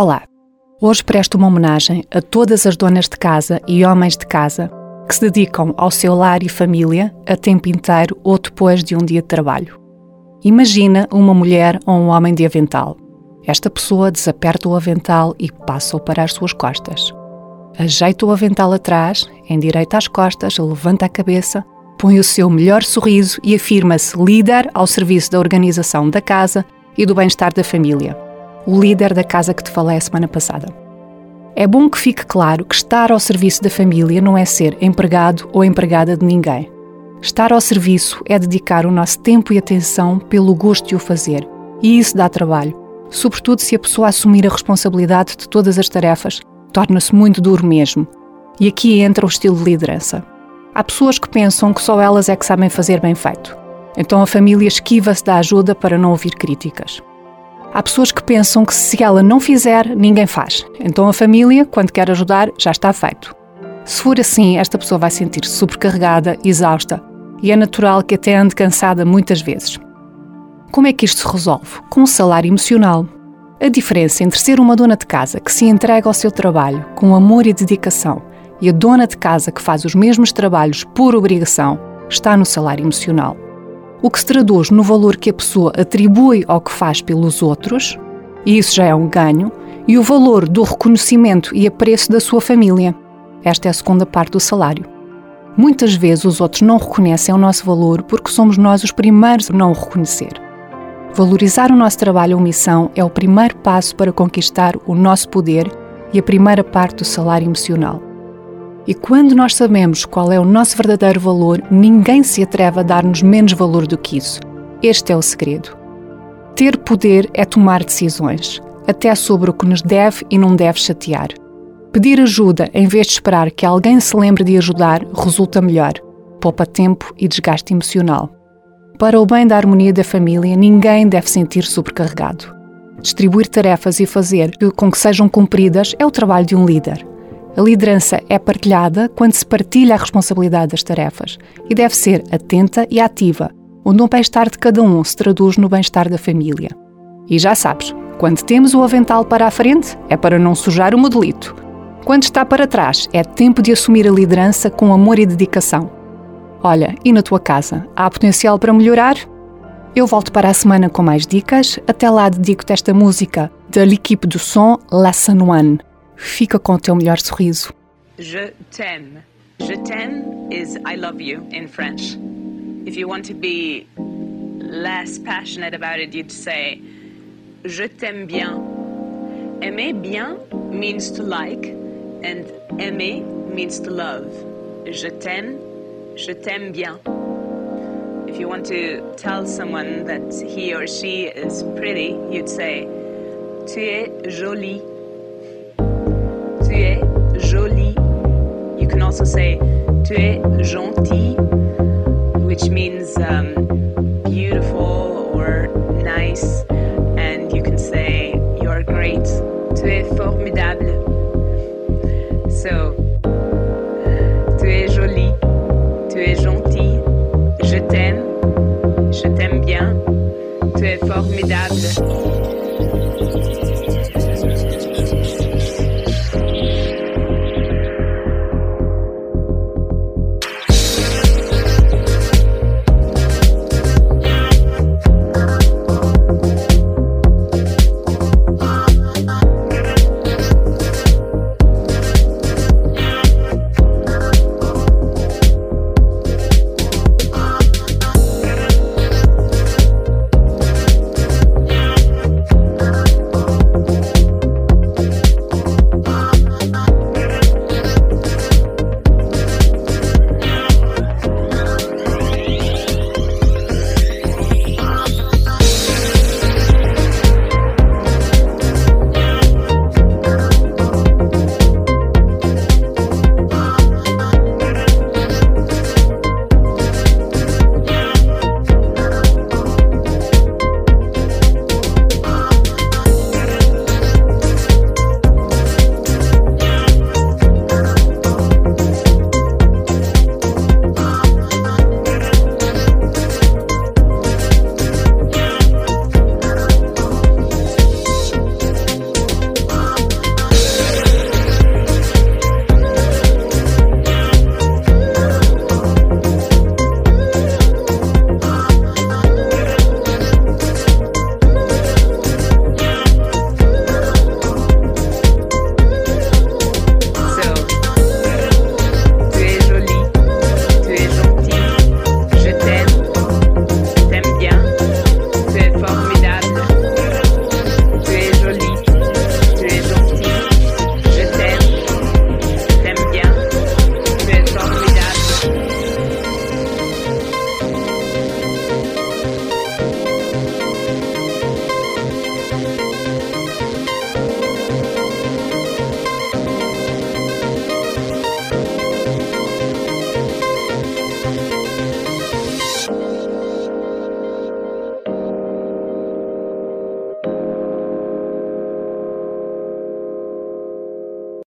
Olá! Hoje presto uma homenagem a todas as donas de casa e homens de casa que se dedicam ao seu lar e família a tempo inteiro ou depois de um dia de trabalho. Imagina uma mulher ou um homem de avental. Esta pessoa desaperta o avental e passa-o para as suas costas. Ajeita o avental atrás, endireita as costas, levanta a cabeça, põe o seu melhor sorriso e afirma-se líder ao serviço da organização da casa e do bem-estar da família o líder da casa que te falei a semana passada. É bom que fique claro que estar ao serviço da família não é ser empregado ou empregada de ninguém. Estar ao serviço é dedicar o nosso tempo e atenção pelo gosto de o fazer. E isso dá trabalho. Sobretudo se a pessoa assumir a responsabilidade de todas as tarefas, torna-se muito duro mesmo. E aqui entra o estilo de liderança. Há pessoas que pensam que só elas é que sabem fazer bem feito. Então a família esquiva-se da ajuda para não ouvir críticas. Há pessoas que pensam que se ela não fizer, ninguém faz. Então a família, quando quer ajudar, já está feito. Se for assim, esta pessoa vai sentir-se sobrecarregada, exausta e é natural que até ande cansada muitas vezes. Como é que isto se resolve? Com um salário emocional. A diferença entre ser uma dona de casa que se entrega ao seu trabalho com amor e dedicação e a dona de casa que faz os mesmos trabalhos por obrigação está no salário emocional o que se traduz no valor que a pessoa atribui ao que faz pelos outros, e isso já é um ganho, e o valor do reconhecimento e apreço da sua família. Esta é a segunda parte do salário. Muitas vezes os outros não reconhecem o nosso valor porque somos nós os primeiros a não o reconhecer. Valorizar o nosso trabalho ou missão é o primeiro passo para conquistar o nosso poder e a primeira parte do salário emocional. E quando nós sabemos qual é o nosso verdadeiro valor, ninguém se atreve a dar-nos menos valor do que isso. Este é o segredo. Ter poder é tomar decisões, até sobre o que nos deve e não deve chatear. Pedir ajuda em vez de esperar que alguém se lembre de ajudar resulta melhor, poupa tempo e desgaste emocional. Para o bem da harmonia da família, ninguém deve sentir sobrecarregado. Distribuir tarefas e fazer com que sejam cumpridas é o trabalho de um líder. A liderança é partilhada quando se partilha a responsabilidade das tarefas e deve ser atenta e ativa, onde o bem-estar de cada um se traduz no bem-estar da família. E já sabes, quando temos o avental para a frente, é para não sujar o modelito. Quando está para trás, é tempo de assumir a liderança com amor e dedicação. Olha, e na tua casa, há potencial para melhorar? Eu volto para a semana com mais dicas. Até lá dedico-te esta música da L'Equipe du Son La One. Fica com o teu melhor sorriso. Je t'aime. Je t'aime is I love you in French. If you want to be less passionate about it, you'd say Je t'aime bien. Aimer bien means to like, and aimer means to love. Je t'aime, je t'aime bien. If you want to tell someone that he or she is pretty, you'd say Tu es jolie. Also say tu es gentil, which means um, beautiful or nice, and you can say you are great. Tu es formidable. So, tu es jolie, tu es gentil, je t'aime, je t'aime bien, tu es formidable.